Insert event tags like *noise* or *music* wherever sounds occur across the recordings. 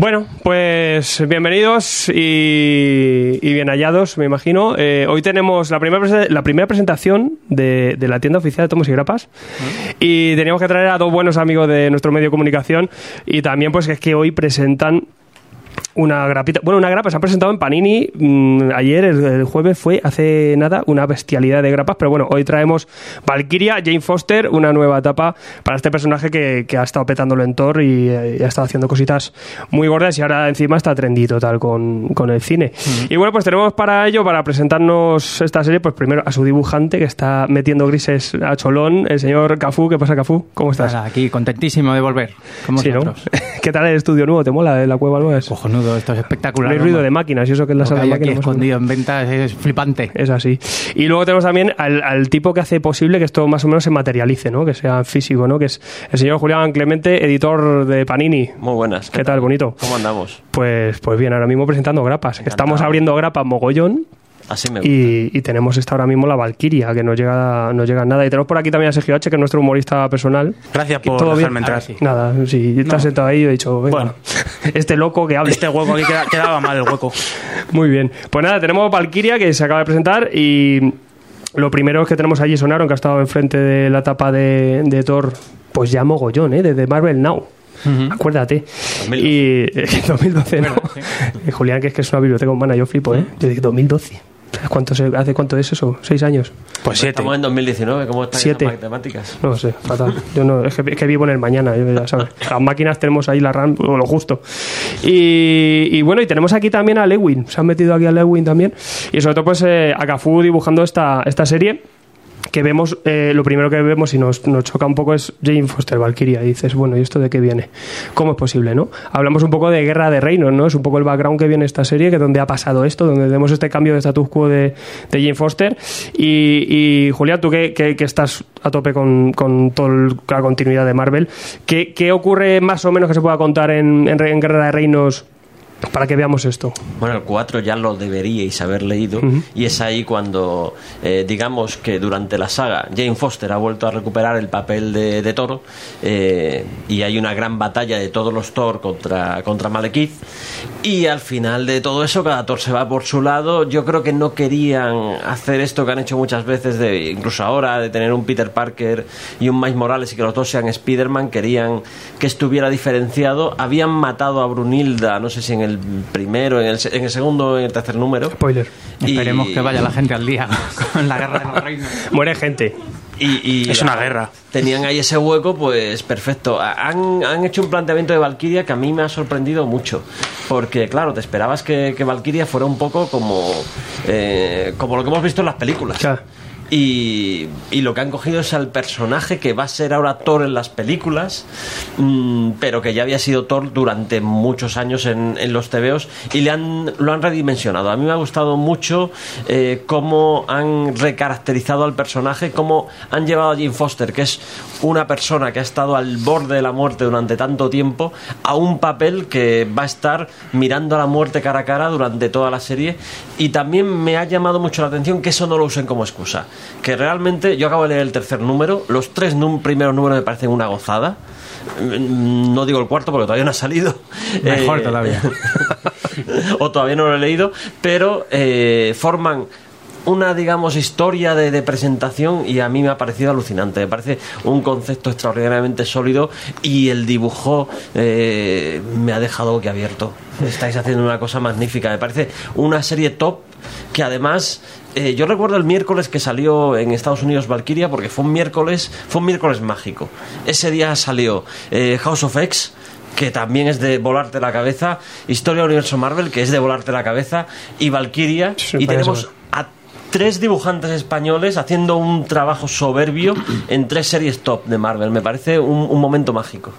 Bueno, pues bienvenidos y, y bien hallados, me imagino. Eh, hoy tenemos la primera, la primera presentación de, de la tienda oficial de Tomos y Grapas y teníamos que traer a dos buenos amigos de nuestro medio de comunicación y también pues es que hoy presentan una grapita. Bueno, una grapa se ha presentado en Panini mm, ayer, el, el jueves fue hace nada, una bestialidad de grapas. Pero bueno, hoy traemos Valkyria, Jane Foster, una nueva etapa para este personaje que, que ha estado petándolo en Thor y, eh, y ha estado haciendo cositas muy gordas y ahora encima está trendy total con, con el cine. Y bueno, pues tenemos para ello, para presentarnos esta serie, pues primero a su dibujante que está metiendo grises a cholón, el señor Cafú. ¿Qué pasa, Cafú? ¿Cómo estás? Nada, aquí contentísimo de volver. Con Sí. *laughs* ¿Qué tal el estudio nuevo? ¿Te mola la cueva nueva? Es- Cojonudo, esto es espectacular. no hay ruido de máquinas y eso que es la Lo sala de hay máquinas. escondido en ventas es flipante. Es así. Y luego tenemos también al, al tipo que hace posible que esto más o menos se materialice, ¿no? Que sea físico, ¿no? Que es el señor Julián Clemente, editor de Panini. Muy buenas. ¿Qué tal, bonito? ¿Cómo andamos? Pues, pues bien, ahora mismo presentando grapas. Encantado. Estamos abriendo grapas mogollón Así me gusta. y, y tenemos esta ahora mismo la Valkyria, que no llega, no llega nada. Y tenemos por aquí también a Sergio H, que es nuestro humorista personal. Gracias por ¿Todo bien? dejarme entrar. Sí. Nada, sí, estás sentado ahí y he dicho, venga, Bueno. Este loco que hable. Este hueco aquí queda- quedaba mal el hueco. *laughs* Muy bien. Pues nada, tenemos Valkyria que se acaba de presentar y lo primero es que tenemos allí Sonaron que ha estado enfrente de la tapa de, de Thor, pues ya mogollón, ¿eh? Desde Marvel Now. Acuérdate. 2012. Y eh, *laughs* 2012, ¿no? Eh, *laughs* Julián, que es que es una biblioteca humana, yo flipo, ¿eh? Yo digo 2012. ¿Sabes cuánto se- ¿Hace cuánto es eso? ¿Seis años? Pues siete. Estamos en 2019, ¿cómo están Siete. esas matemáticas? No sé, fatal. Yo no, es, que, es que vivo en el mañana, yo ya sabes. Las máquinas tenemos ahí la RAM, o lo justo. Y, y bueno, y tenemos aquí también a Lewin. Se han metido aquí a Lewin también. Y sobre todo, pues, eh, a Cafú dibujando esta, esta serie. Que vemos, eh, lo primero que vemos y nos, nos choca un poco es Jane Foster Valkyria. Dices, bueno, ¿y esto de qué viene? ¿Cómo es posible, no? Hablamos un poco de Guerra de Reinos, ¿no? Es un poco el background que viene esta serie, que donde ha pasado esto, donde vemos este cambio de status quo de, de Jane Foster. Y, y Julián, tú que, que- estás a tope con, con toda la continuidad de Marvel, ¿qué, qué ocurre más o menos que se pueda contar en, en en Guerra de Reinos para que veamos esto? Bueno, el 4 ya lo deberíais haber leído y es ahí cuando, eh, digamos que durante la saga Jane Foster ha vuelto a recuperar el papel de, de Toro eh, y hay una gran batalla de todos los Thor contra, contra Malekith y al final de todo eso cada Thor se va por su lado. Yo creo que no querían hacer esto que han hecho muchas veces, de, incluso ahora, de tener un Peter Parker y un Miles Morales y que los dos sean Spider-Man, querían que estuviera diferenciado. Habían matado a Brunilda, no sé si en el primero, en el, se- en el segundo, en el tercer número. Spoiler. Y- Esperemos que vaya la gente al día *laughs* con la guerra de los reinos. Muere gente. Y, y Es una guerra. Tenían ahí ese hueco, pues perfecto. Han, han hecho un planteamiento de Valkyria que a mí me ha sorprendido mucho. Porque, claro, te esperabas que, que Valkyria fuera un poco como, eh, como lo que hemos visto en las películas. Claro. Y, y lo que han cogido es al personaje que va a ser ahora Thor en las películas, mm, pero que ya había sido Thor durante muchos años en, en los TVOs y le han, lo han redimensionado. A mí me ha gustado mucho eh, cómo han recaracterizado al personaje, cómo han llevado a Jane Foster, que es una persona que ha estado al borde de la muerte durante tanto tiempo, a un papel que va a estar mirando a la muerte cara a cara durante toda la serie. Y también me ha llamado mucho la atención que eso no lo usen como excusa. Que realmente, yo acabo de leer el tercer número, los tres num- primeros números me parecen una gozada. Mm, No digo el cuarto porque todavía no ha salido. *laughs* Mejor Eh, todavía. *laughs* o todavía no lo he leído, pero eh, forman una, digamos, historia de, de presentación y a mí me ha parecido alucinante. Me parece un concepto extraordinariamente sólido y el dibujo eh, me ha dejado abierto. Estáis haciendo una cosa magnífica. Me parece una serie top que además eh, yo recuerdo el miércoles que salió en Estados Unidos Valkyria porque fue un miércoles, fue un miércoles mágico. Ese día salió eh, House of X que también es de volarte la cabeza, Historia del Universo Marvel, que es de volarte la cabeza, y Valkyria, Sí, y tenemos a tres dibujantes españoles haciendo un trabajo soberbio en tres series top de Marvel. Me parece un, un momento mágico.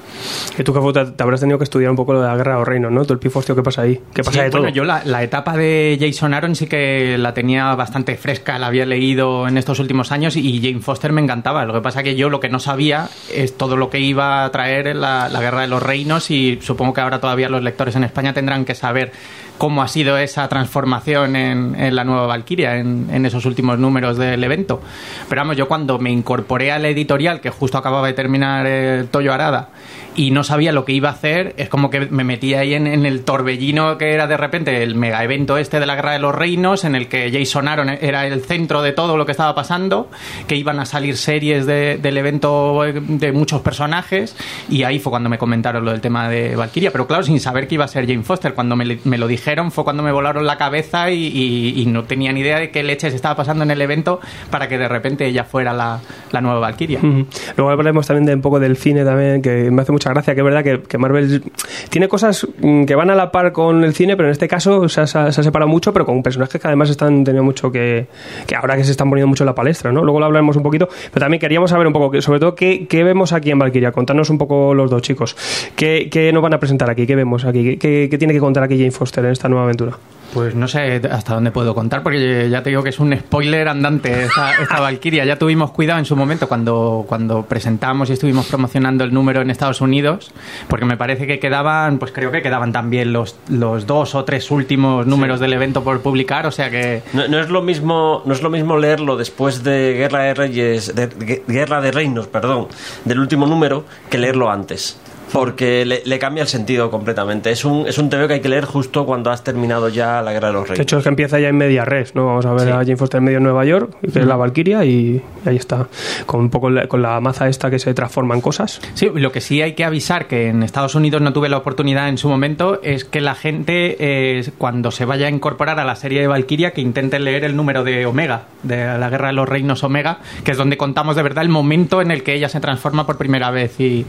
Y tú, te, te habrás tenido que estudiar un poco lo de la Guerra de los Reinos, ¿no? Todo el pifostio que pasa ahí. Que pasa Sí, de todo. bueno, yo la, la etapa de Jason Aaron sí que la tenía bastante fresca, la había leído en estos últimos años y Jane Foster me encantaba. Lo que pasa que yo lo que no sabía es todo lo que iba a traer la, la Guerra de los Reinos y supongo que ahora todavía los lectores en España tendrán que saber cómo ha sido esa transformación en, en la nueva Valkyria, en, en en esos últimos números del evento. Pero vamos, yo cuando me incorporé al editorial, que justo acababa de terminar el Toyo Arada, y no sabía lo que iba a hacer, es como que me metí ahí en, en, el torbellino que era de repente el mega evento este de la Guerra de los Reinos, en el que Jason Aaron era el centro de todo lo que estaba pasando, que iban a salir series de, del evento de muchos personajes, y ahí fue cuando me comentaron lo del tema de Valkyria, pero claro, sin saber que iba a ser Jane Foster, cuando me, me lo dijeron fue cuando me volaron la cabeza y, y, y, no tenía ni idea de qué leches estaba pasando en el evento para que de repente ella fuera la, la nueva Valkyria. Luego hablaremos también de un poco del cine también, que me hace mucha gracia, que es verdad que, Marvel tiene cosas mm, que van a la par con el cine, pero en este caso se ha, se ha separado mucho, pero con personajes que además están teniendo mucho que, que ahora que se están poniendo mucho en la palestra, ¿no? Luego lo hablaremos un poquito, pero también queríamos saber un poco, sobre todo, qué, qué vemos aquí en Valkyria. Contanos un poco los dos chicos. ¿Qué, qué nos van a presentar aquí? ¿Qué vemos aquí? ¿Qué, qué tiene que contar aquí Jane Foster en esta nueva aventura? Pues no sé hasta dónde puedo contar, porque ya te digo que es un spoiler andante esta, esta *laughs* Valkyria. Ya tuvimos cuidado en su momento cuando, cuando presentamos y estuvimos promocionando el número en Estados Unidos, porque me parece que quedaban, pues creo que quedaban también los, los dos o tres últimos números sí. del evento por publicar, o sea que... No, no, es lo mismo, no es lo mismo leerlo después de Guerra de Reyes, de, de, Guerra de Reinos, perdón, del último número, que leerlo antes porque le, le, cambia el sentido completamente. Es un, es un TV que hay que leer justo cuando has terminado ya la Guerra de los Reyes. De hecho, es que empieza ya en media res, ¿no? Vamos a ver sí. a Jane Foster en medio de Nueva York, que mm. es la Valkyria, y ahí está, con un poco la, con la maza esta que se transforma en cosas. Sí, lo que sí hay que avisar, que en Estados Unidos no tuve la oportunidad en su momento, es que la gente, eh, cuando se vaya a incorporar a la serie de Valkyria, que intente leer el número de Omega, de la Guerra de los Reinos Omega, que es donde contamos de verdad el momento en el que ella se transforma por primera vez. Y,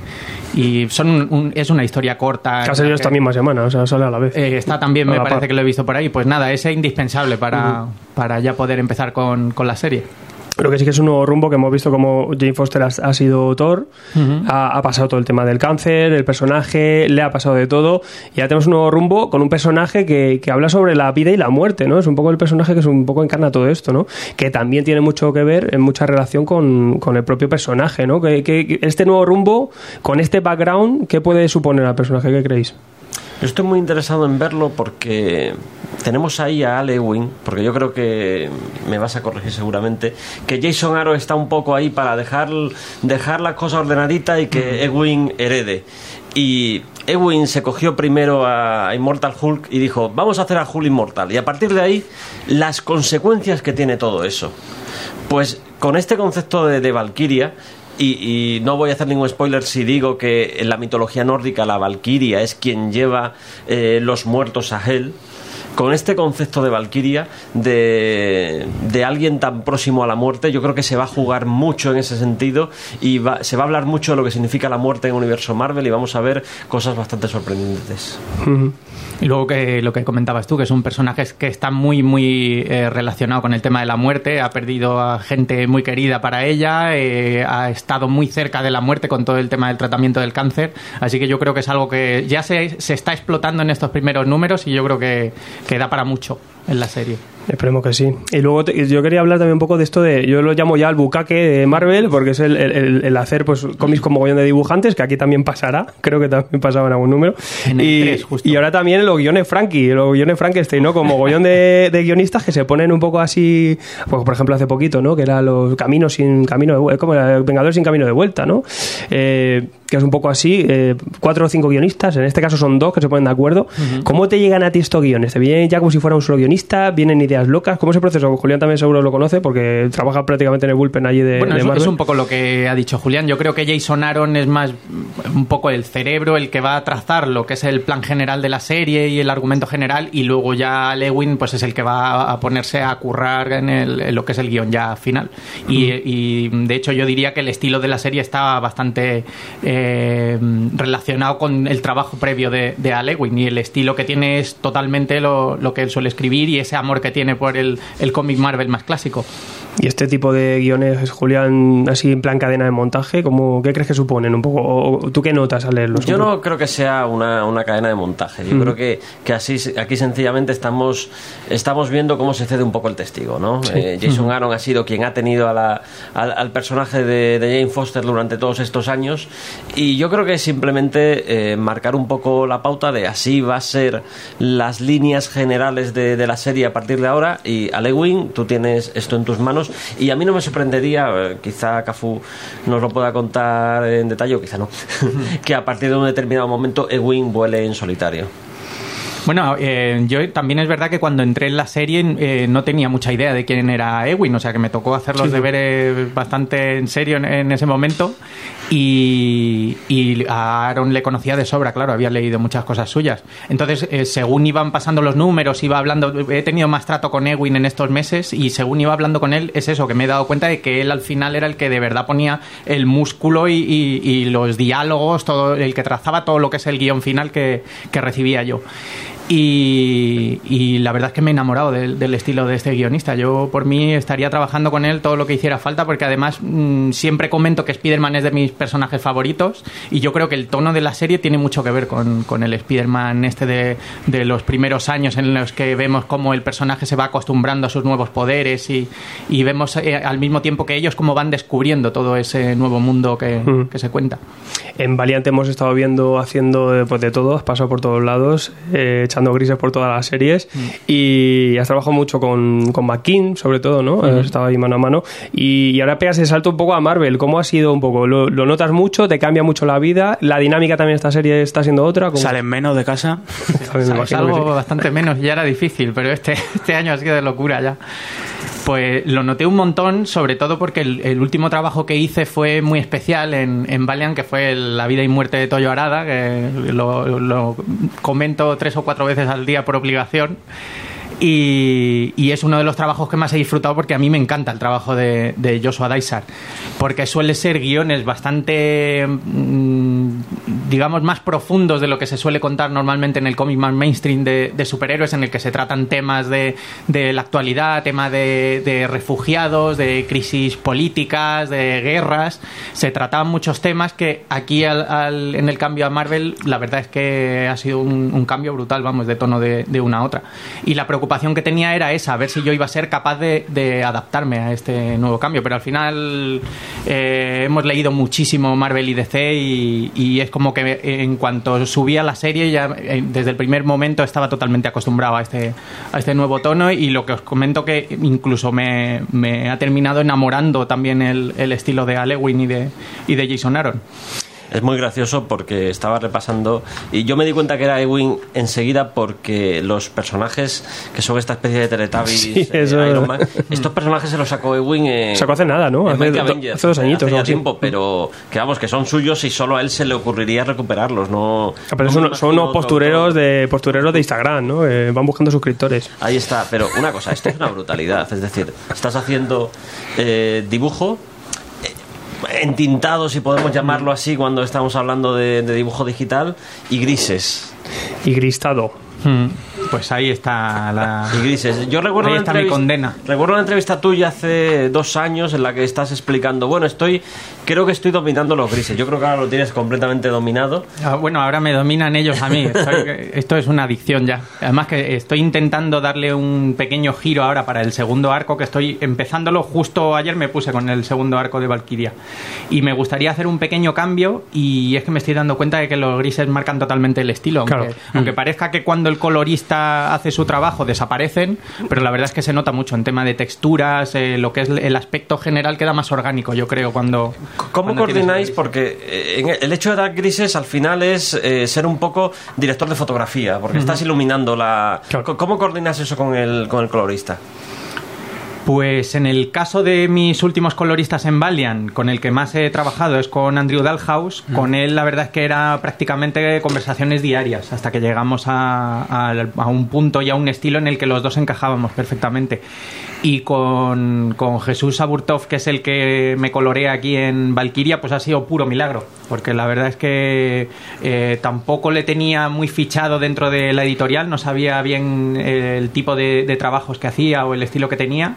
y son un, un, es una historia corta. Que ha salido esta misma semana, o sea, sale a la vez. Eh, está también, me parece par. que lo he visto por ahí. Pues nada, es indispensable para, uh -huh. para ya poder empezar con, con la serie. Lo que sí que es un nuevo rumbo que hemos visto como Jane Foster ha, ha sido uh -huh. ha, ha, pasado todo el tema del cáncer, el personaje, le ha pasado de todo, y ya tenemos un nuevo rumbo con un personaje que, que, habla sobre la vida y la muerte, ¿no? Es un poco el personaje que es un poco encarna todo esto, ¿no? Que también tiene mucho que ver, en mucha relación con, con el propio personaje, ¿no? Que, que, este nuevo rumbo, con este background, ¿qué puede suponer al personaje? ¿Qué creéis? Yo estoy muy interesado en verlo porque tenemos ahí a Ale Ewing, porque yo creo que me vas a corregir seguramente, que Jason Aaron está un poco ahí para dejar, dejar las cosas ordenaditas y que Ewing herede. Y Ewing se cogió primero a Immortal Hulk y dijo, vamos a hacer a Hulk inmortal. Y a partir de ahí, las consecuencias que tiene todo eso. Pues con este concepto de, de Valkyria, y, no voy a hacer ningún spoiler si digo que en la mitología nórdica la Valkyria es quien lleva eh, los muertos a Hel. Con este concepto de Valkyria, de, de, alguien tan próximo a la muerte, yo creo que se va a jugar mucho en ese sentido y va, se va a hablar mucho de lo que significa la muerte en el universo Marvel y vamos a ver cosas bastante sorprendentes. Y luego que lo que comentabas tú, que es un personaje que está muy, muy eh, relacionado con el tema de la muerte, ha perdido a gente muy querida para ella, eh, ha estado muy cerca de la muerte con todo el tema del tratamiento del cáncer, así que yo creo que es algo que ya se, se está explotando en estos primeros números y yo creo que, que da para mucho en la serie. Esperemos que sí. Y luego te, yo quería hablar también un poco de esto de, yo lo llamo ya el bucaque de Marvel, porque es el, el, el hacer pues cómics con mogollón de dibujantes, que aquí también pasará, *laughs* creo que también pasaba en algún número. En y, 3, justo. y ahora también los guiones Frankie, los guiones Frankenstein, ¿no? Como mogollón de, de, guionistas que se ponen un poco así, pues por ejemplo hace poquito, ¿no? Que era los caminos sin camino de como era Vengadores sin camino de vuelta, ¿no? Eh, que es un poco así, eh, cuatro o cinco guionistas, en este caso son dos que se ponen de acuerdo. Uh -huh. ¿Cómo te llegan a ti estos guiones? ¿Te vienen ya como si fuera un solo guionista? ¿Vienen ideas locas? ¿Cómo es el proceso? Julián también seguro lo conoce porque trabaja prácticamente en el bullpen allí de, bueno, de es un poco lo que ha dicho Julián. Yo creo que Jason Aaron es más un poco el cerebro el que va a trazar lo que es el plan general de la serie y el argumento general y luego ya Lewin pues es el que va a ponerse a currar en, el, en lo que es el guion ya final. Y, uh -huh. y, de hecho yo diría que el estilo de la serie está bastante... Eh, relacionado con el trabajo previo de, de Alewin y el estilo que tiene es totalmente lo, lo, que él suele escribir y ese amor que tiene por el, el cómic Marvel más clásico. Y este tipo de guiones, Julián, así en plan cadena de montaje, ¿cómo, ¿qué crees que suponen un poco? ¿O tú qué notas al leerlos? Yo no creo que sea una, una cadena de montaje. Yo creo que, que, así aquí sencillamente estamos, estamos viendo cómo se cede un poco el testigo. ¿no? Eh, Jason Aaron ha sido quien ha tenido a la, al, personaje de, de, Jane Foster durante todos estos años y yo creo que es simplemente eh, marcar un poco la pauta de así va a ser las líneas generales de, de la serie a partir de ahora y Alewin, tú tienes esto en tus manos y a mí no me sorprendería, eh, quizá Cafu nos lo pueda contar en detalle o quizá no, *laughs* que a partir de un determinado momento Ewing vuele en solitario. Bueno, eh, yo también es verdad que cuando entré en la serie eh, no tenía mucha idea de quién era Ewing, o sea que me tocó hacer los deberes bastante en serio en, ese momento y, a Aaron le conocía de sobra, claro, había leído muchas cosas suyas. Entonces, eh, según iban pasando los números, iba hablando, he tenido más trato con Ewing en estos meses y según iba hablando con él, es eso, que me he dado cuenta de que él al final era el que de verdad ponía el músculo y, los diálogos, todo el que trazaba todo lo que es el guion final que recibía yo. Y, la verdad es que me he enamorado del, estilo de este guionista. Yo por mí estaría trabajando con él todo lo que hiciera falta porque además mm, siempre comento que Spider-Man es de mis personajes favoritos y yo creo que el tono de la serie tiene mucho que ver con, el Spider-Man este de, los primeros años en los que vemos cómo el personaje se va acostumbrando a sus nuevos poderes y, vemos eh, al mismo tiempo que ellos cómo van descubriendo todo ese nuevo mundo que, se cuenta. En Valiant hemos estado viendo haciendo eh, pues, de todo, has pasado por todos lados. Eh, echando grises por todas las series. Mm. Y has trabajado mucho con, con McKean, sobre todo, ¿no? Has estado ahí mano a mano. Y, ahora pegas el salto un poco a Marvel. ¿Cómo ha sido un poco? ¿Lo, notas mucho? ¿Te cambia mucho la vida? ¿La dinámica también de esta serie está siendo otra? ¿Salen menos de casa? *laughs* Salgo bastante menos y ya era difícil, pero este, este año ha sido de locura ya. Pues lo noté un montón, sobre todo porque el, último trabajo que hice fue muy especial en, en Valiant, que fue La vida y muerte de Toyo Arada, que lo, comento tres o cuatro veces al día por obligación. Y, es uno de los trabajos que más he disfrutado porque a mí me encanta el trabajo de, Joshua Dysart. Porque suele ser guiones bastante, mm, digamos, más profundos de lo que se suele contar normalmente en el cómic más mainstream de, superhéroes, en el que se tratan temas de, la actualidad, temas de, refugiados, de crisis políticas, de guerras. Se trataban muchos temas que aquí en el cambio a Marvel, la verdad es que ha sido un, cambio brutal, vamos, de tono de, una a otra. Y la preocupación que tenía era esa, a ver si yo iba a ser capaz de, adaptarme a este nuevo cambio. Pero al final eh, hemos leído muchísimo Marvel y DC y, es como que en cuanto subía la serie, ya eh, desde el primer momento estaba totalmente acostumbrado a este, a este nuevo tono y lo que os comento que incluso me, ha terminado enamorando también el, el estilo de Alewin y de, y de Jason Aaron es muy gracioso porque estaba repasando y yo me di cuenta que era Ewing enseguida porque los personajes que son esta especie de Teletubbies eh, Iron Man, estos personajes se los sacó Ewing en, sacó hace nada, ¿no? Hace, dos añitos. Hace tiempo, pero que vamos, que son suyos y solo a él se le ocurriría recuperarlos, no... Ah, pero son, unos postureros de postureros de Instagram, ¿no? Eh, van buscando suscriptores. Ahí está, pero una cosa, esto es una brutalidad, es decir, estás haciendo eh, dibujo entintados, si podemos llamarlo así, cuando estamos hablando de, dibujo digital, y grises. Y gristado. Hmm. Pues ahí está la. Y grises. Yo recuerdo ahí está mi condena. Recuerdo una entrevista tuya hace dos años en la que estás explicando. Bueno, estoy. Creo que estoy dominando los grises. Yo creo que ahora lo tienes completamente dominado. Ah, bueno, ahora me dominan ellos a mí. *laughs* esto es una adicción ya. Además que estoy intentando darle un pequeño giro ahora para el segundo arco, que estoy empezándolo justo ayer me puse con el segundo arco de Valkyria. Y me gustaría hacer un pequeño cambio y es que me estoy dando cuenta de que los grises marcan totalmente el estilo. Aunque, aunque parezca que cuando el colorista hace su trabajo desaparecen, pero la verdad es que se nota mucho en tema de texturas, eh, lo que es el aspecto general queda más orgánico, yo creo, cuando... ¿Cómo coordináis? Porque eh, el hecho de dar grises al final es eh, ser un poco director de fotografía, porque estás iluminando la... ¿Cómo coordinas eso con el, con el colorista? Pues en el caso de mis últimos coloristas en Valiant, con el que más he trabajado es con Andrew Dalhouse. Con él la verdad es que era prácticamente conversaciones diarias hasta que llegamos a, a, un punto y a un estilo en el que los dos encajábamos perfectamente. Y con, Jesús Aburtov, que es el que me colorea aquí en Valkyria, pues ha sido puro milagro. Porque la verdad es que eh, tampoco le tenía muy fichado dentro de la editorial, no sabía bien el tipo de, de trabajos que hacía o el estilo que tenía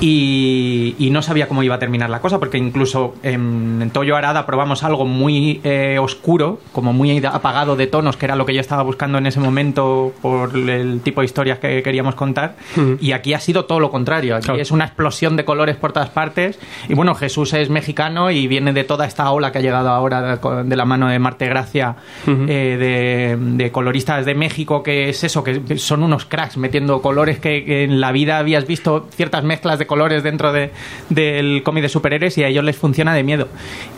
y, y no sabía cómo iba a terminar la cosa, porque incluso en, en Toyo Arada probamos algo muy eh, oscuro, como muy apagado de tonos, que era lo que yo estaba buscando en ese momento por el tipo de historias que queríamos contar, y aquí ha sido todo lo contrario, aquí Claro. es una explosión de colores por todas partes, y bueno, Jesús es mexicano y viene de toda esta ola que ha llegado ahora de, la mano de Marte Gracia, eh, de, de coloristas de México, que es eso, que son unos cracks metiendo colores que, que en la vida habías visto ciertas mezclas de colores dentro de, del cómic de superhéroes y a ellos les funciona de miedo.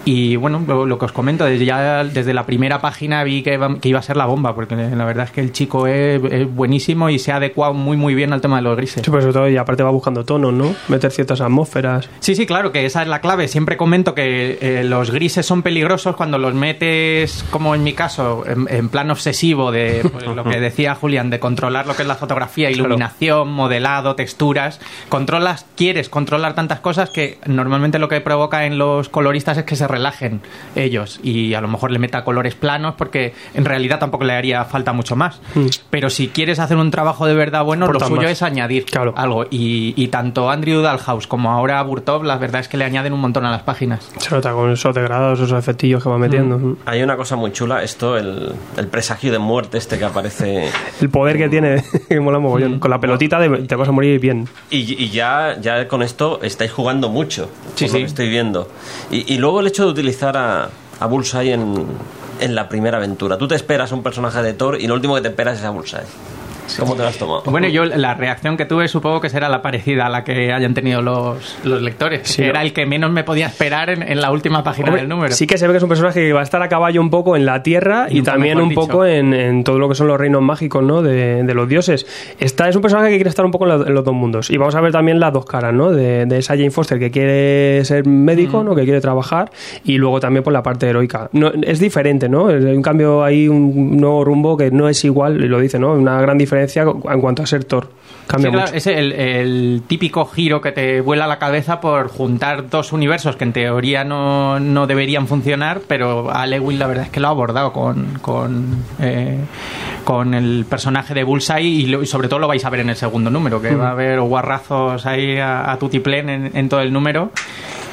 Y bueno, lo, lo que os comento, desde, ya, desde la primera página vi que, iba a ser la bomba, porque la verdad es que el chico es, es buenísimo y se ha adecuado muy muy bien al tema de los grises. Sí, pero sobre todo, y aparte va buscando tonos, ¿no? Meter ciertas atmósferas. Sí, sí, claro, que esa es la clave. Siempre comento que eh, los grises son peligrosos cuando los metes, como en mi caso, en, en plan obsesivo de pues, lo que *laughs* decía Julián, de controlar lo que es la fotografía, iluminación, modelado, texturas. Controlas, quieres controlar tantas cosas que normalmente lo que provoca en los coloristas es que se relajen ellos y a lo mejor le meta colores planos porque en realidad tampoco le haría falta mucho más. Pero si quieres hacer un trabajo de verdad bueno, lo suyo más. es añadir Claro. algo. Y, y tanto Andrew Dalhouse como ahora Burtov, la verdad es que le añaden un montón a las páginas. Se nota con esos degradados, esos efectillos que va metiendo. Hay una cosa muy chula, esto, el, el presagio de muerte este que aparece. El poder que tiene, *laughs* que mola mogollón. Con la pelotita de, te vas a morir bien. Y, y ya, ya con esto estáis jugando mucho, Sí, por lo sí. que estoy viendo. Y, y luego el hecho de utilizar a, a Bullseye en, en la primera aventura. Tú te esperas un personaje de Thor y lo último que te esperas es a Bullseye. ¿Cómo te lo has tomado? Bueno, yo la reacción que tuve supongo que será la parecida a la que hayan tenido los, los lectores. Sí, que era el que menos me podía esperar en, en la última página Hombre, del número. Sí que se ve que es un personaje que va a estar a caballo un poco en la tierra y, Nunca también un dicho. poco en, en todo lo que son los reinos mágicos ¿no? de, de los dioses. Esta es un personaje que quiere estar un poco en, la- en los dos mundos. Y vamos a ver también las dos caras ¿no? de, de esa Jane Foster que quiere ser médico, ¿no? que quiere trabajar, y luego también por la parte heroica. No, es diferente, ¿no? Hay un cambio ahí, un nuevo rumbo que no es igual, y lo dice, ¿no? Una gran diferencia en cuanto a ser Thor. Cambia Sí, claro, mucho. es el, el típico giro que te vuela la cabeza por juntar dos universos que en teoría no, no deberían funcionar, pero a Lewin la verdad es que lo ha abordado con, con, eh, con el personaje de Bullseye y, lo- y sobre todo lo vais a ver en el segundo número, que va a haber guarrazos ahí a, a tutiplén en, en todo el número.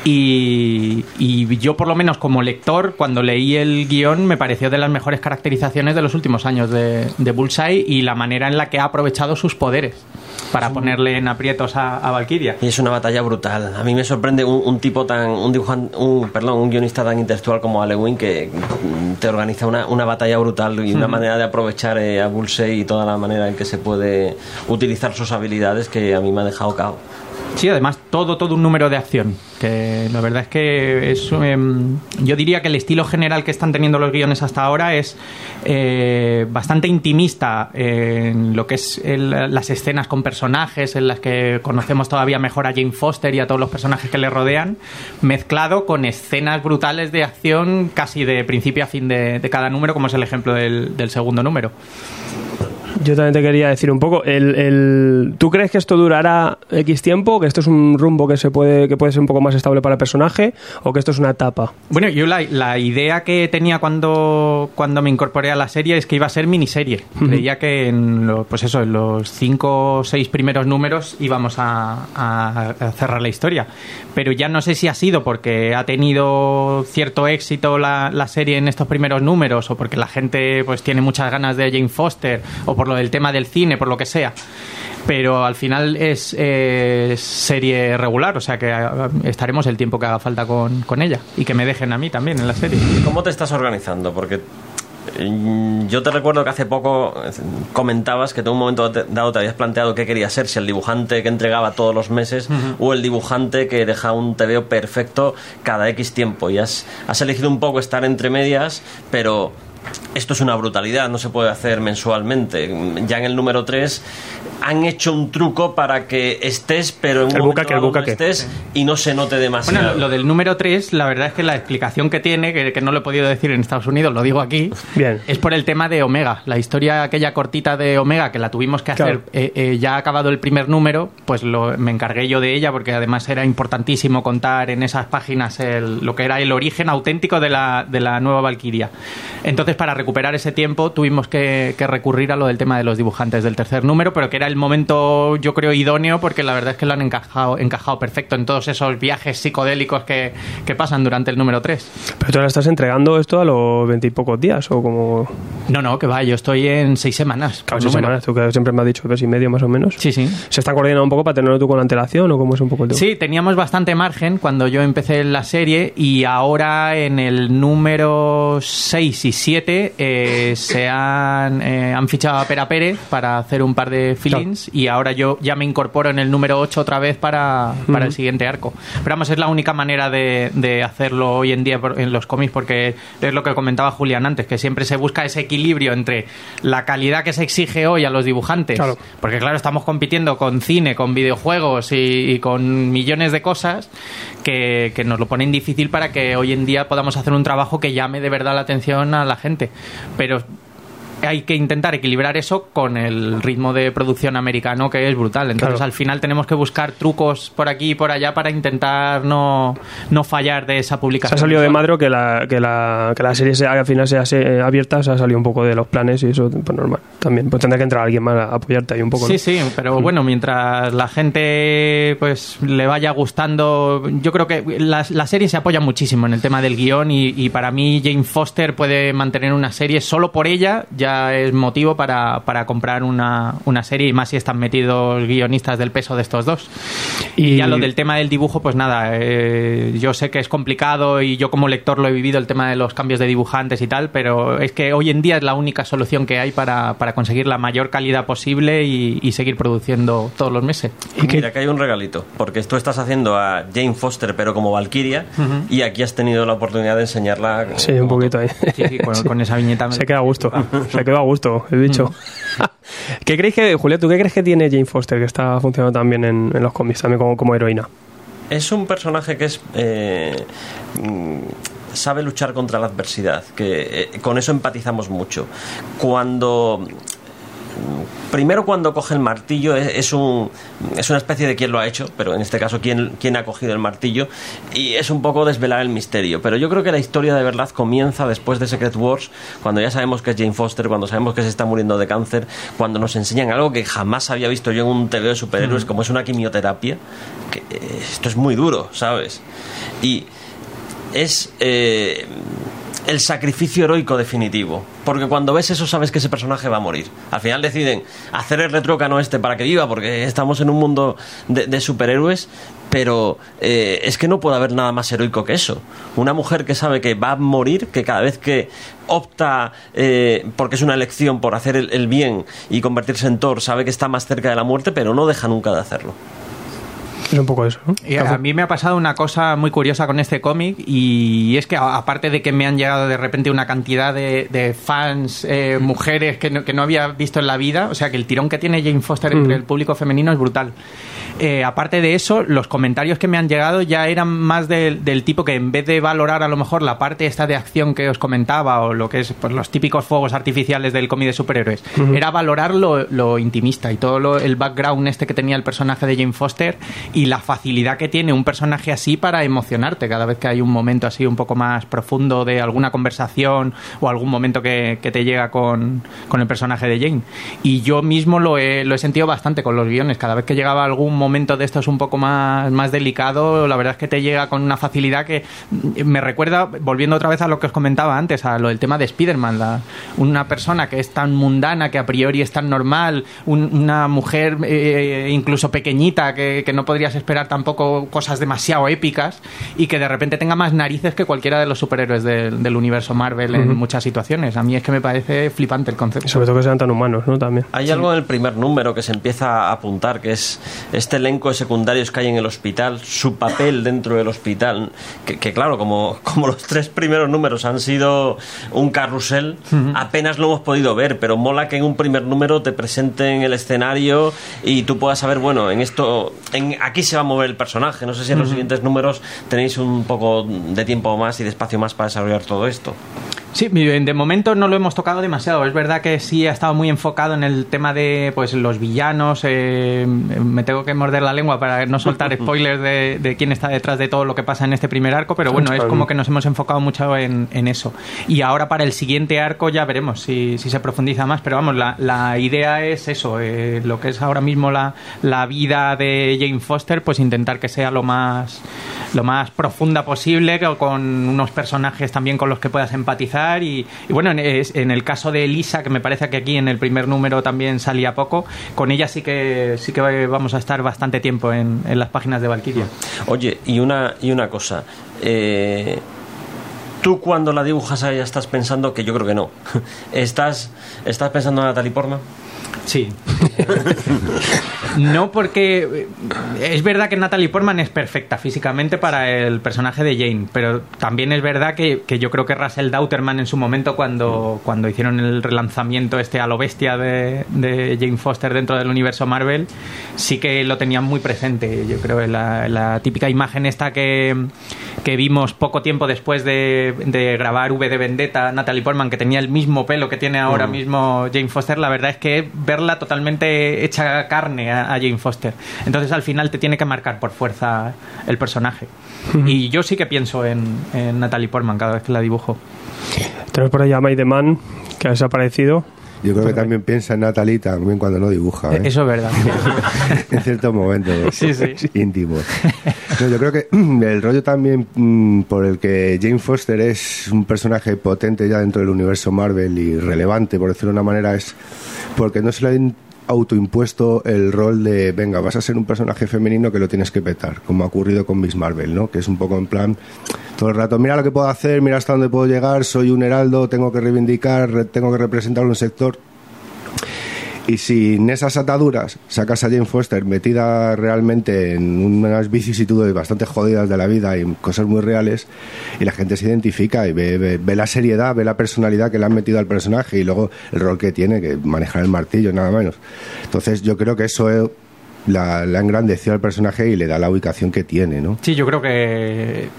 Y, y yo, por lo menos como lector, cuando leí el guion, me pareció de las mejores caracterizaciones de los últimos años de, de Bullseye y la manera en la que ha aprovechado sus poderes para ponerle en aprietos a, a Valkyria. Y es una batalla brutal. A mí me sorprende un, un tipo tan. Un dibujante, un, perdón, un guionista tan intelectual como Alewin que te organiza una, una batalla brutal y una manera de aprovechar eh, a Bullseye y toda la manera en que se puede utilizar sus habilidades que a mí me ha dejado cao. Sí, además todo, todo un número de acción. Que la verdad es que em, yo diría que el estilo general que están teniendo los guiones hasta ahora es eh, bastante intimista en lo que es el- las escenas con personajes, en las que conocemos todavía mejor a Jane Foster y a todos los personajes que le rodean, mezclado con escenas brutales de acción casi de principio a fin de, cada número, como es el ejemplo del segundo número. Yo también te quería decir un poco, el, el- ¿tú crees que esto durará X tiempo? ¿Que esto es un rumbo que se puede que puede ser un poco más estable para el personaje? ¿O que esto es una etapa? Bueno, yo la, la idea que tenía cuando, cuando me incorporé a la serie es que iba a ser miniserie. Creía que en, lo- pues eso, en los cinco o seis primeros números íbamos a, a- a cerrar la historia. Pero ya no sé si ha sido porque ha tenido cierto éxito la, la serie en estos primeros números o porque la gente pues tiene muchas ganas de Jane Foster o por lo del tema del cine, por lo que sea pero al final es, eh, serie regular, o sea que eh, estaremos el tiempo que haga falta con, con ella y que me dejen a mí también en la serie. ¿Cómo te estás organizando? Porque mm, yo te recuerdo que hace poco eh, comentabas que en un momento dado te habías planteado qué querías ser, si el dibujante que entregaba todos los meses o el dibujante que deja un TVO perfecto cada X tiempo. Y has, has elegido un poco estar entre medias, pero esto es una brutalidad, no se puede hacer mensualmente. Ya en el número 3 han hecho un truco para que estés, pero en un El momento bucaque, el bucaque. estés y no se note demasiado. Bueno, lo, del número 3, la verdad es que la explicación que tiene, que, que no lo he podido decir en Estados Unidos, lo digo aquí, Bien. es por el tema de Omega. La historia aquella cortita de Omega que la tuvimos que hacer Claro. eh, eh, ya ha acabado el primer número, pues lo- me encargué yo de ella porque además era importantísimo contar en esas páginas el- lo que era el origen auténtico de la, de la nueva Valkyria. Entonces entonces, para recuperar ese tiempo, tuvimos que, que recurrir a lo del tema de los dibujantes del tercer número, pero que era el momento, yo creo, idóneo, porque la verdad es que lo han encajado, encajado perfecto en todos esos viajes psicodélicos que, que pasan durante el número 3. Pero tú ahora estás entregando esto a los veintipocos días o como... No, no, que va, yo estoy en seis semanas. Claro, seis número. semanas, tú que siempre me has dicho mes y medio más o menos. Sí, sí. ¿Se está coordinando un poco para tenerlo tú con antelación o cómo es un poco el tema? Sí, teníamos bastante margen cuando yo empecé la serie y ahora en el número 6 y 7 eh, se han, eh, han fichado a Pera Pérez para hacer un par de fillings y ahora yo ya me incorporo en el número 8 otra vez para, para el siguiente arco. Pero vamos, es la única manera de, de hacerlo hoy en día en los cómics porque es lo que comentaba Julián antes, que siempre se busca ese equilibrio entre la calidad que se exige hoy a los dibujantes, Claro. porque claro, estamos compitiendo con cine, con videojuegos y, y con millones de cosas que, que nos lo ponen difícil para que hoy en día podamos hacer un trabajo que llame de verdad la atención a la gente. Pero hay que intentar equilibrar eso con el ritmo de producción americano que es brutal. Entonces Claro. al final tenemos que buscar trucos por aquí y por allá para intentar no, no fallar de esa Se publicación. ha salido de. Madro que la, que la, que la serie sea, al final sea se- abierta, se ha salido un poco de los planes y eso, pues normal. También, pues tendrá que entrar alguien más a apoyarte ahí un poco. ¿no? Sí, sí, pero bueno, mientras la gente pues le vaya gustando, yo creo que la, la serie se apoya muchísimo en el tema del guion y, y para mí Jane Foster puede mantener una serie solo por ella, ya es motivo para, para comprar una, una serie y más si están metidos guionistas del peso de estos dos. Y, Y- ya lo del tema del dibujo, pues nada, eh, yo sé que es complicado y yo como lector lo he vivido el tema de los cambios de dibujantes y tal, pero es que hoy en día es la única solución que hay para, para conseguir la mayor calidad posible y, y seguir produciendo todos los meses. ¿Y Mira, que hay un regalito, porque tú estás haciendo a Jane Foster, pero como Valkyria, y aquí has tenido la oportunidad de enseñarla. Sí, un poquito ahí. Sí, sí, con, con esa viñeta. *laughs* Se queda a gusto. Se queda a gusto, el bicho. *laughs* ¿Qué creéis que, Julia, tú qué crees que tiene Jane Foster que está funcionando también en, en los cómics, también como, como heroína? Es un personaje que es. eh, mm, sabe luchar contra la adversidad, que eh, con eso empatizamos mucho. Cuando. Mm, Primero cuando coge el martillo es, es un, es una especie de quién lo ha hecho, pero en este caso quién, quién ha cogido el martillo y es un poco desvelar el misterio. Pero yo creo que la historia de verdad comienza después de Secret Wars, cuando ya sabemos que es Jane Foster, cuando sabemos que se está muriendo de cáncer, cuando nos enseñan algo que jamás había visto yo en un TV de superhéroes, como es una quimioterapia, que eh, esto es muy duro, ¿sabes? Y es eh, el sacrificio heroico definitivo. Porque cuando ves eso sabes que ese personaje va a morir. Al final deciden hacer el retrócano este para que viva, porque estamos en un mundo de, de superhéroes, pero eh, es que no puede haber nada más heroico que eso. Una mujer que sabe que va a morir, que cada vez que opta, eh, porque es una elección por hacer el, el bien y convertirse en Thor, sabe que está más cerca de la muerte, pero no deja nunca de hacerlo. Es un poco eso, ¿no? Y a mí me ha pasado una cosa muy curiosa con este cómic y es que aparte de que me han llegado de repente una cantidad de, de fans, eh, mujeres que no, que no había visto en la vida, o sea que el tirón que tiene Jane Foster entre Mm. el público femenino es brutal. Eh, aparte de eso, los comentarios que me han llegado ya eran más del, del tipo que en vez de valorar a lo mejor la parte esta de acción que os comentaba o lo que es pues, los típicos fuegos artificiales del cómic de superhéroes, era valorar lo, lo intimista y todo lo- el background este que tenía el personaje de Jane Foster y la facilidad que tiene un personaje así para emocionarte cada vez que hay un momento así un poco más profundo de alguna conversación o algún momento que, te llega con, con el personaje de Jane. Y yo mismo lo he, lo he sentido bastante con los guiones. Cada vez que llegaba algún momento de estos un poco más, más delicado, la verdad es que te llega con una facilidad que me recuerda, volviendo otra vez a lo que os comentaba antes, a lo del tema de Spider-Man, una persona que es tan mundana, que a priori es tan normal, un- una mujer eh, incluso pequeñita, que, que no podrías esperar tampoco cosas demasiado épicas, y que de repente tenga más narices que cualquiera de los superhéroes del, del universo Marvel en muchas situaciones. A mí es que me parece flipante el concepto. Sobre todo que sean tan humanos, ¿no? También. Hay algo en el primer número que se empieza a apuntar, que es este elenco de secundarios que hay en el hospital, su papel dentro del hospital, que, que claro, como, como los tres primeros números han sido un carrusel, apenas lo hemos podido ver, pero mola que en un primer número te presenten el escenario y tú puedas saber, bueno, en esto, en, aquí se va a mover el personaje, no sé si en los siguientes números tenéis un poco de tiempo más y de espacio más para desarrollar todo esto. Sí, de momento no lo hemos tocado demasiado. Es verdad que sí ha estado muy enfocado en el tema de pues los villanos. eh, me tengo que morder la lengua para no soltar *laughs* spoilers de, de quién está detrás de todo lo que pasa en este primer arco, pero bueno, es como que nos hemos enfocado mucho en, en eso. Y ahora para el siguiente arco ya veremos si, si se profundiza más, pero vamos, la, la idea es eso, eh, lo que es ahora mismo la, la vida de Jane Foster, pues intentar que sea lo más, lo más profunda posible, con unos personajes también con los que puedas empatizar. Y, bueno, en, el caso de Elisa, que me parece que aquí en el primer número también salía poco, con ella sí que, sí que vamos a estar bastante tiempo en, las páginas de Valkyria. Oye, y una, y una cosa. eh, Tú cuando la dibujas a ella estás pensando que yo creo que no. *laughs* ¿Estás, estás pensando en Natalie Portman? Sí. no porque eh, es verdad que Natalie Portman es perfecta físicamente para el personaje de Jane, pero también es verdad que, que yo creo que Russell Dauterman en su momento cuando, cuando hicieron el relanzamiento este a lo bestia de, de Jane Foster dentro del universo Marvel, sí que lo tenían muy presente. Yo creo que la, la típica imagen esta que, que vimos poco tiempo después de, de grabar V de Vendetta, Natalie Portman, que tenía el mismo pelo que tiene ahora mismo Jane Foster, la verdad es que verla totalmente hecha carne a, a Jane Foster. Entonces al final te tiene que marcar por fuerza el personaje. Y yo sí que pienso en, en Natalie Portman cada vez que la dibujo. Tenemos por ahí a May the Man, que ha desaparecido. Yo creo que también piensa en Natalie también cuando no dibuja. ¿eh? Eso es verdad. *laughs* en ciertos momentos *laughs* Sí, sí. *laughs* íntimos. No, yo creo que *clears throat* el rollo también mm, por el que Jane Foster es un personaje potente ya dentro del universo Marvel y relevante, por decirlo de una manera, es porque no se le ha autoimpuesto el rol de, venga, vas a ser un personaje femenino que lo tienes que petar, como ha ocurrido con Miss Marvel, ¿no? Que es un poco en plan, todo el rato, mira lo que puedo hacer, mira hasta dónde puedo llegar, soy un heraldo, tengo que reivindicar, re- tengo que representar un sector. Y sin esas ataduras sacas a Jane Foster metida realmente en unas vicisitudes bastante jodidas de la vida y cosas muy reales, y la gente se identifica y ve, ve- la seriedad, ve la personalidad que le han metido al personaje y luego el rol que tiene, que manejar el martillo, nada menos. Entonces yo creo que eso la, la engrandeció al personaje y le da la ubicación que tiene, ¿no? Sí, yo creo que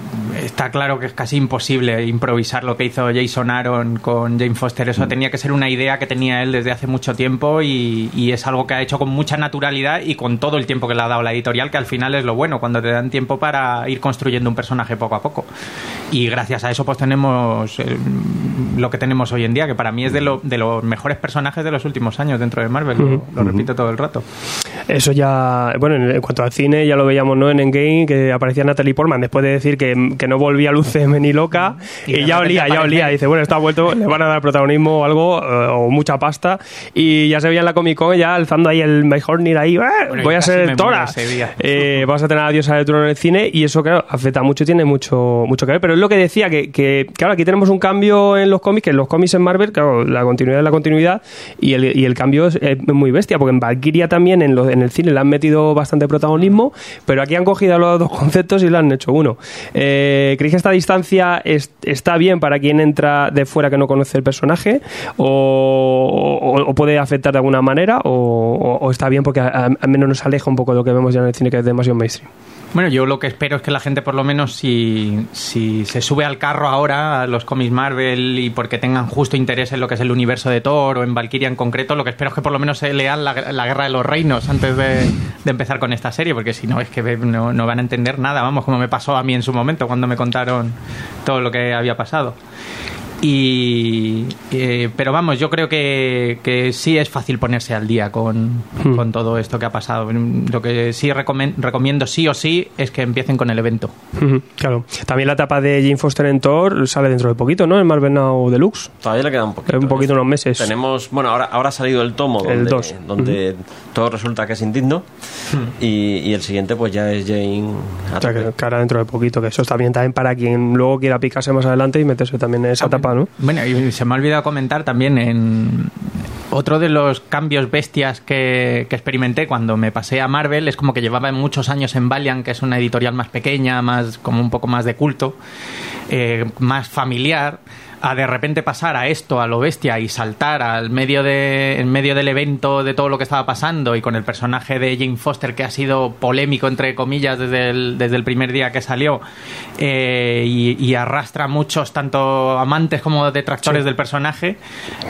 está claro que es casi imposible improvisar lo que hizo Jason Aaron con Jane Foster. Eso tenía que ser una idea que tenía él desde hace mucho tiempo y, y es algo que ha hecho con mucha naturalidad y con todo el tiempo que le ha dado la editorial, que al final es lo bueno, cuando te dan tiempo para ir construyendo un personaje poco a poco. Y gracias a eso pues tenemos eh, lo que tenemos hoy en día, que para mí es de, lo- de los mejores personajes de los últimos años dentro de Marvel, lo, lo repito todo el rato. Eso ya, bueno, en, cuanto al cine, ya lo veíamos, ¿no? En Endgame, que aparecía Natalie Portman después de decir que, que no volvía al UCM *laughs* ni loca, Y y, de ya olía, ya olía. Dice, bueno, está vuelto, le van a dar protagonismo o algo, eh, o mucha pasta. Y ya se veía en la Comic Con ya alzando ahí el Mjolnir ahí, ¡eh! Bueno, voy a ser Tora. *laughs* Eh, vas a tener a Diosa del Trono en el cine, y eso, claro, afecta mucho, tiene mucho, mucho que ver. Pero es lo que decía, que, que, claro, aquí tenemos un cambio en los cómics, que en los cómics en Marvel, claro, la continuidad es la continuidad, y el, y el cambio es, es muy bestia, porque en Valkyria también, en, en el cine, le han metido bastante protagonismo, pero aquí han cogido los dos conceptos y lo han hecho uno. Eh, ¿Creéis que esta distancia es- está bien para quien entra de fuera que no conoce el personaje? ¿O, o- puede afectar de alguna manera? ¿O, o- está bien porque al menos nos aleja un poco de lo que vemos ya en el cine, que es demasiado mainstream? Bueno, yo lo que espero es que la gente, por lo menos, si, si se sube al carro ahora a los cómics Marvel y porque tengan justo interés en lo que es el universo de Thor o en Valkyria en concreto, lo que espero es que por lo menos se lean la, la Guerra de los Reinos antes de, de empezar con esta serie, porque si no, es que no, no van a entender nada, vamos, como me pasó a mí en su momento cuando me contaron todo lo que había pasado. Y, eh, pero vamos, yo creo que, que sí es fácil ponerse al día con, con todo esto que ha pasado. Lo que sí recomiendo sí o sí es que empiecen con el evento. Ujú, Claro. También la etapa de Jane Foster en Thor sale dentro de poquito, ¿no? En Marvel Now Deluxe. Todavía le queda un poquito. Un poquito, unos meses. Tenemos, bueno, ahora, ahora ha salido el tomo El donde, dos. donde todo resulta que es indigno y, y el siguiente pues ya es Jane. O sea, que, que ahora dentro de poquito, que eso está bien también para quien luego quiera picarse más adelante y meterse también en esa etapa, ¿no? Bueno, y se me ha olvidado comentar también en otro de los cambios bestias que, que experimenté cuando me pasé a Marvel es como que llevaba muchos años en Valiant, que es una editorial más pequeña, más como un poco más de culto, eh, más familiar. A de repente pasar a esto, a lo bestia, y saltar al medio de, en medio del evento de todo lo que estaba pasando y con el personaje de Jane Foster que ha sido polémico, entre comillas, desde el, desde el primer día que salió, eh, y, y arrastra muchos, tanto amantes como detractores del personaje,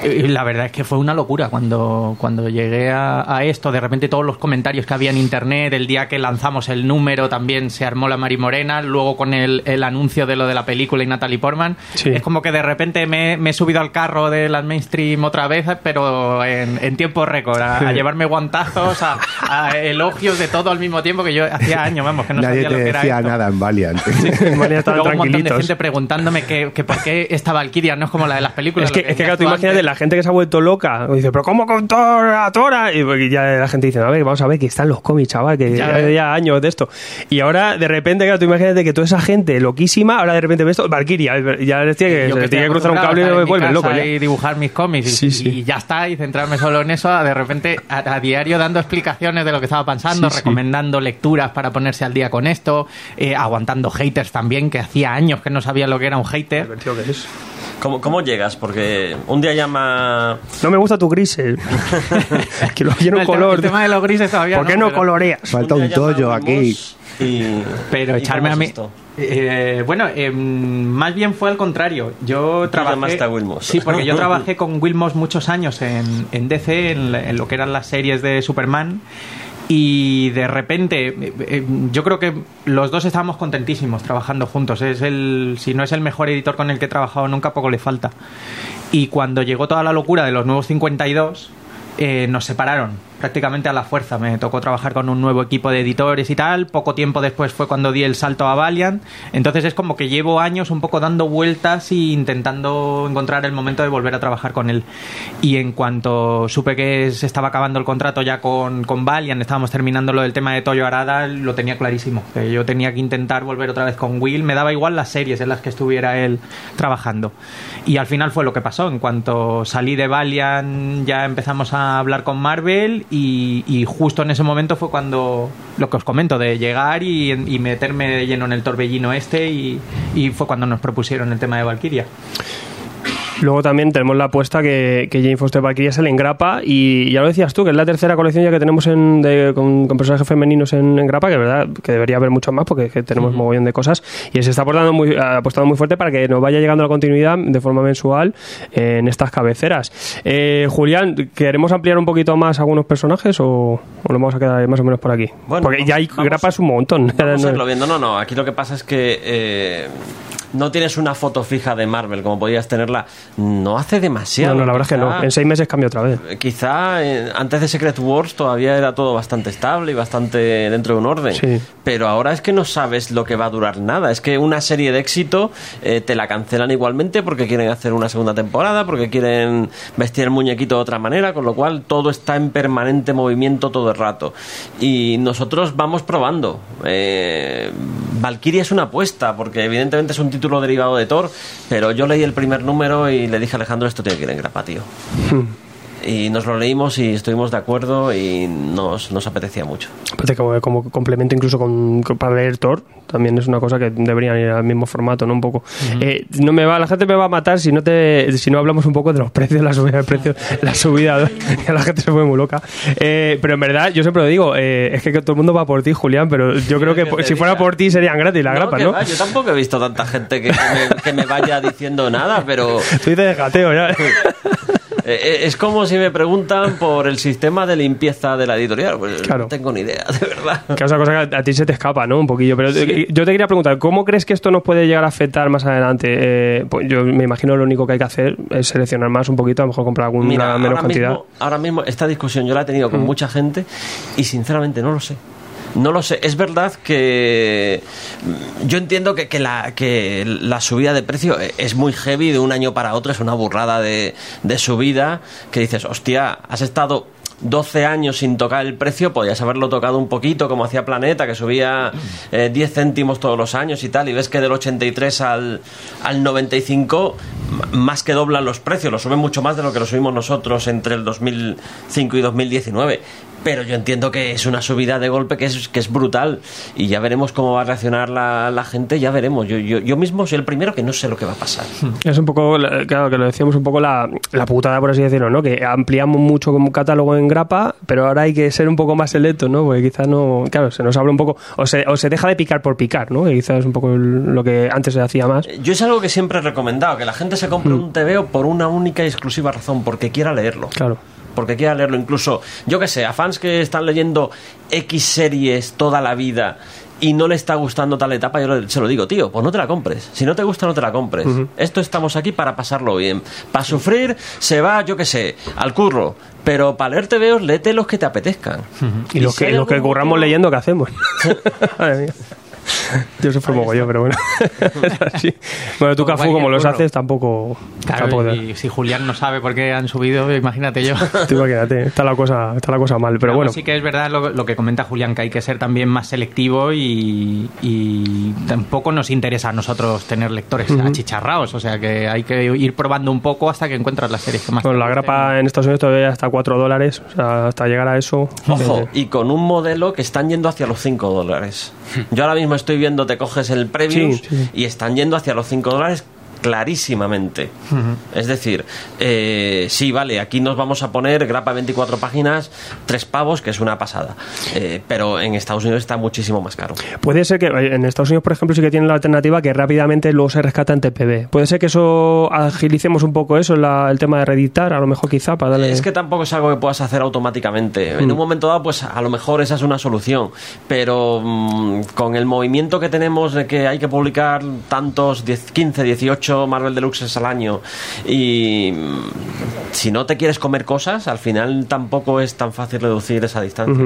y la verdad es que fue una locura cuando, cuando llegué a, a esto. De repente todos los comentarios que había en internet, el día que lanzamos el número también se armó la Marimorena, luego con el, el anuncio de lo de la película y Natalie Portman. Sí. Es como que de repente me, me he subido al carro de la mainstream otra vez, pero en, en tiempo récord, a, a llevarme guantazos, a, a elogios de todo al mismo tiempo, que yo hacía años, vamos, que no Nadie sabía te lo que era decía esto. nada en Valiant. *laughs* En Valiant Luego un montón de gente preguntándome que, que por qué esta Valkyria no es como la de las películas. Es que, lo es que claro, tú imagínate la gente que se ha vuelto loca. Dice, pero ¿cómo con Tora? Tora? Y porque ya la gente dice, a ver, vamos a ver que están los cómics, chaval, que Ya ya, ya años de esto. Y ahora, de repente, claro, tú imagínate que toda esa gente loquísima, ahora de repente ves esto, Valkyria, ya les tiene que, estoy tiene que cruzar un cable y vuelven loco. ya. Y dibujar mis cómics y, Sí, sí. y ya está, y centrarme solo en eso, de repente a, a diario dando explicaciones de lo que estaba pensando, Sí, sí. recomendando lecturas para ponerse al día con esto, eh, aguantando haters también, que hacía años que no sabía lo que era un hater. Tío, ¿qué es? ¿Cómo, ¿Cómo llegas? Porque un día llama... No me gusta tu gris, eh. *laughs* que lo quiero No, el, tema, color. el tema de los grises todavía ¿Por qué no, no coloreas? Falta un tollo Wilmos aquí. Y, Pero ¿y echarme a mí. esto? Eh, bueno, eh, más bien fue al contrario. Yo trabajé. a Wilmos. Sí, porque yo *laughs* trabajé con Wilmos muchos años en, en DC, en, en lo que eran las series de Superman. Y de repente, eh, eh, yo creo que los dos estábamos contentísimos trabajando juntos. Es el, si no es el mejor editor con el que he trabajado nunca, poco le falta. Y cuando llegó toda la locura de los nuevos 52, eh, nos separaron prácticamente a la fuerza. Me tocó trabajar con un nuevo equipo de editores y tal. Poco tiempo después fue cuando di el salto a Valiant. Entonces es como que llevo años un poco dando vueltas e intentando encontrar el momento de volver a trabajar con él. Y en cuanto supe que se estaba acabando el contrato ya con, con Valiant, estábamos terminando lo del tema de Toyo Arada, lo tenía clarísimo. Que yo tenía que intentar volver otra vez con Will. Me daba igual las series en las que estuviera él trabajando. Y al final fue lo que pasó. En cuanto salí de Valiant, ya empezamos a hablar con Marvel. Y, y justo en ese momento fue cuando lo que os comento, de llegar y, meterme de lleno en el torbellino este. Y, y fue cuando nos propusieron el tema de Valkyria. Luego también tenemos la apuesta que, que Jane Foster Valkyria sale en grapa y ya lo decías tú, que es la tercera colección ya que tenemos en, de- con, con personajes femeninos en, en grapa, que es verdad que debería haber mucho más porque que tenemos mogollón de cosas y se está aportando muy, apostando muy fuerte para que nos vaya llegando la continuidad de forma mensual en estas cabeceras. Eh, Julián, ¿queremos ampliar un poquito más algunos personajes o, o nos vamos a quedar más o menos por aquí? Bueno, porque ya hay grapas un montón. Vamos No- a *laughs* irlo viendo. No, no, aquí lo que pasa es que eh, no tienes una foto fija de Marvel como podías tenerla. No hace demasiado. no, no, la verdad es que no. En seis meses cambia otra vez. Quizá eh, antes de Secret Wars todavía era todo bastante estable y bastante dentro de un orden. Sí. Pero ahora es que no sabes lo que va a durar nada. Es que una serie de éxito eh, te la cancelan igualmente porque quieren hacer una segunda temporada, porque quieren vestir el muñequito de otra manera, con lo cual todo está en permanente movimiento todo el rato. Y nosotros vamos probando. Eh, Valkyria es una apuesta, porque evidentemente es un título derivado de Thor, pero yo leí el primer número y le dije a Alejandro, esto tiene que ir en grapa, tío. Y nos lo leímos y estuvimos de acuerdo y nos, nos apetecía mucho. Aparte, como, como complemento incluso con, con- para leer Thor, también es una cosa que deberían ir al mismo formato, ¿no? Un poco. Eh, no me va, la gente me va a matar si no te, si no hablamos un poco de los precios, la subida de precios, la subida, *laughs* la gente se fue muy loca. Eh, pero en verdad, yo siempre lo digo, eh, es que todo el mundo va por ti, Julián, pero yo creo que si fuera por ti serían gratis las grapas, que ¿no? va, yo tampoco he visto tanta gente que, que me, que me vaya diciendo nada, pero *laughs* Tú dices de gateo, ya. *laughs* eh, es como si me preguntan por el sistema de limpieza de la editorial. Pues Claro. no tengo ni idea, de verdad. Que es una cosa que a ti se te escapa, ¿no? Un poquillo. Pero eh, yo te quería preguntar, ¿cómo crees que esto nos puede llegar a afectar más adelante? Eh, pues yo me imagino lo único que hay que hacer es seleccionar más un poquito, a lo mejor comprar alguna Mira, menos ahora cantidad. Mm. mismo, ahora mismo esta discusión yo la he tenido con mucha gente y sinceramente no lo sé. No lo sé. Es verdad que mm, yo entiendo que, que la, que la subida de precio es muy heavy de un año para otro, es una burrada de, de subida que dices, hostia, has estado 12 años sin tocar el precio, podías haberlo tocado un poquito, como hacía Planeta, que subía eh, 10 céntimos todos los años y tal, y ves que del 83 al, al 95 m- más que doblan los precios, lo suben mucho más de lo que lo subimos nosotros entre el 2005 y 2019. Pero yo entiendo que es una subida de golpe que es, que es brutal y ya veremos cómo va a reaccionar la, la gente, ya veremos. Yo, yo, yo mismo soy el primero que no sé lo que va a pasar. Es un poco, la- claro, que lo decíamos un poco la, la putada, por así decirlo, ¿no? Que ampliamos mucho como catálogo en grapa, pero ahora hay que ser un poco más selecto, ¿no? Porque quizás no, claro, se nos abre un poco, o se, o se deja de picar por picar, ¿no? Que quizás es un poco lo que antes se hacía más. Yo es algo que siempre he recomendado, que la gente se compre un TVO por una única y exclusiva razón, porque quiera leerlo. Claro. Porque quiera leerlo incluso, yo que sé, a fans que están leyendo X series toda la vida y no le está gustando tal etapa, yo se lo digo, tío, pues no te la compres. Si no te gusta, no te la compres. Esto estamos aquí para pasarlo bien. Para sufrir, se va, yo que sé, al curro. Pero para leer TVOs, léete los que te apetezcan. Y los si que, los que curramos motivo- leyendo, ¿qué hacemos? *laughs* Madre mía. Yo sufro mogollón, pero bueno. *laughs* *laughs* Bueno, tú, Cafu, como los curro. haces, tampoco. Claro, y si Julián no sabe por qué han subido, imagínate yo. *laughs* Tú imagínate, está la cosa, está la cosa mal. Pero bueno, sí que es verdad lo, lo que comenta Julián, que hay que ser también más selectivo y, y tampoco nos interesa a nosotros tener lectores achicharrados. O sea que hay que ir probando un poco hasta que encuentras las series que más bueno, la grapa en Estados Unidos todavía está a 4 dólares. O sea, hasta llegar a eso. Ojo, eh, y con un modelo que están yendo hacia los 5 dólares. Yo ahora mismo estoy viendo, te coges el Sí, sí. y están yendo hacia los 5 dólares clarísimamente. Es decir, eh, sí, vale, aquí nos vamos a poner grapa 24 páginas, 3 pavos, que es una pasada. Eh, pero en Estados Unidos está muchísimo más caro. Puede ser que eh, en Estados Unidos, por ejemplo, sí que tienen la alternativa que rápidamente luego se rescata en TPB. Puede ser que eso agilicemos un poco eso, la- el tema de reeditar, a lo mejor quizá para darle. Es que tampoco es algo que puedas hacer automáticamente. En un momento dado, pues a lo mejor esa es una solución. Pero mm, con el movimiento que tenemos de que hay que publicar tantos, 10, 15, 18 Marvel Deluxes al año y si no te quieres comer cosas, al final tampoco es tan fácil reducir esa distancia.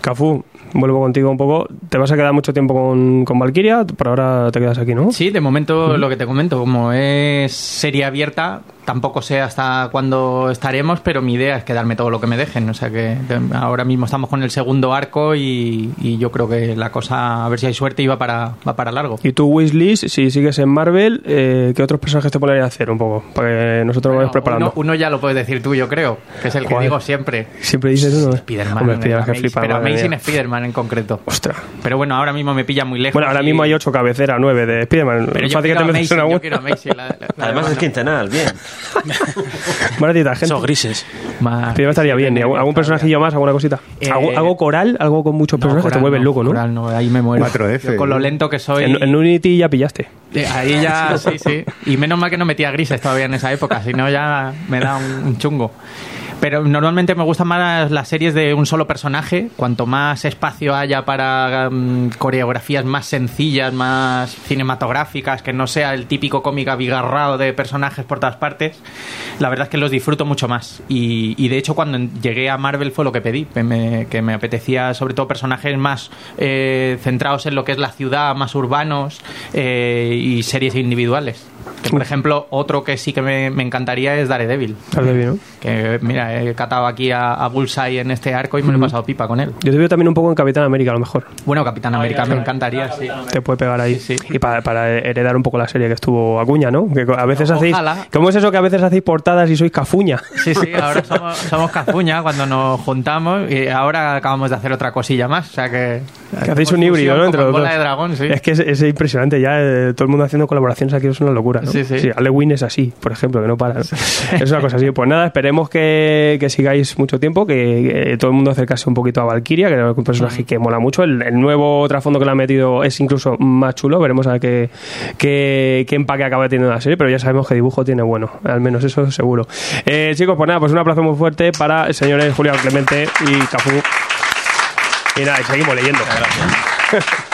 Cafu, vuelvo contigo un poco. ¿Te vas a quedar mucho tiempo con, con Valkyria? Por ahora te quedas aquí, ¿no? Sí, de momento lo que te comento, como es serie abierta, tampoco sé hasta cuándo estaremos, pero mi idea es quedarme todo lo que me dejen. O sea que ahora mismo estamos con el segundo arco y, y yo creo que la cosa, a ver si hay suerte, y va para, va para largo. Y tú, Wishlist, si sigues en Marvel, eh, ¿qué otros personajes te podrían hacer un poco? Para que nosotros Bueno, vayamos preparando. Uno, uno ya lo puedes decir tú, yo creo, que es el que digo siempre. Siempre dices uno. Spiderman. Hombre, Spiderman que flipa, pero Amazing. Spiderman en concreto. Ostras. Pero bueno, ahora mismo me pilla muy lejos. Bueno, ahora y- mismo hay ocho cabeceras, nueve de Spiderman. Pero yo quiero Amazing, yo quiero Amazing, la- la- la Además de es quincenal, bien. *laughs* Baratita, gente. Esos grises. Más- Spiderman estaría bien. ¿Y algún, personajillo más? ¿Alguna cosita? Eh, ¿Algo, algo coral? ¿Algo con muchos No, personajes? te vuelves loco, ¿no? Coral no, ahí me muero. 4F, Yo con lo ¿no? lento que soy. En, en Unity ya pillaste. Eh, Ahí ya, *laughs* sí, sí. Y menos mal que no metía grises todavía en esa época, si no ya me da un, un chungo. Pero normalmente me gustan más las series de un solo personaje. Cuanto más espacio haya para mm, coreografías más sencillas, más cinematográficas, que no sea el típico cómic abigarrado de personajes por todas partes, la verdad es que los disfruto mucho más. Y, de hecho, cuando llegué a Marvel fue lo que pedí, que me, que me apetecía sobre todo personajes más eh, centrados en lo que es la ciudad, más urbanos eh, y series individuales. Que, por ejemplo, otro que sí que me, me encantaría es Daredevil. Daredevil, ¿no? Que, mira, he catado aquí a, a Bullseye en este arco y me lo he pasado pipa con él. Yo te veo también un poco en Capitán América, a lo mejor. Bueno, Capitán América me encantaría, sí. Te puede pegar ahí. Sí, sí. Y para, para heredar un poco la serie que estuvo Acuña, ¿no? Que a veces hacéis. Ojalá. ¿Cómo es eso que a veces hacéis portadas y sois cafuña? Sí, sí, *laughs* ahora somos, somos cazuña cuando nos juntamos y ahora acabamos de hacer otra cosilla más. O sea que. Que hacéis un híbrido, ¿no? Entre los dos. de dragón, sí. Es que es, es impresionante ya. eh, todo el mundo haciendo colaboraciones aquí es una locura, ¿no? Sí, sí. Halloween es así, por ejemplo, que no para. ¿no? Es una cosa así. Pues nada, esperemos que, que sigáis mucho tiempo, que, que todo el mundo acercase un poquito a Valkyria, que es un personaje que mola mucho. El, el nuevo trasfondo que le han metido es incluso más chulo. Veremos a ver qué, qué, qué empaque acaba teniendo la serie, pero ya sabemos que dibujo tiene bueno. Al menos eso seguro. Eh, chicos, pues nada, pues un aplauso muy fuerte para el señores Julián Clemente y Cafú. Y nada, y seguimos leyendo. *laughs*